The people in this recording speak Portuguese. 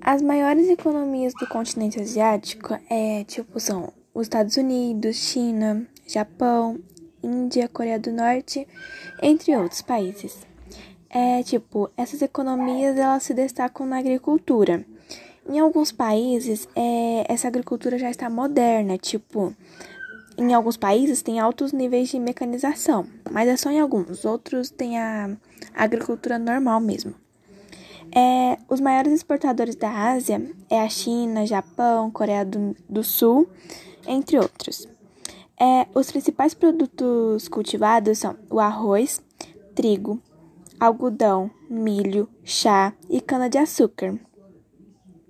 As maiores economias do continente asiático é tipo são os Estados Unidos, China, Japão, Índia, Coreia do Norte, entre outros países. É tipo, essas economias elas se destacam na agricultura. Em alguns países, é, essa agricultura já está moderna, tipo, em alguns países tem altos níveis de mecanização, mas é só em alguns. Outros tem a agricultura normal mesmo. É, os maiores exportadores da Ásia é a China, Japão, Coreia do, do Sul, entre outros. É, os principais produtos cultivados são o arroz, trigo, algodão, milho, chá e cana-de-açúcar.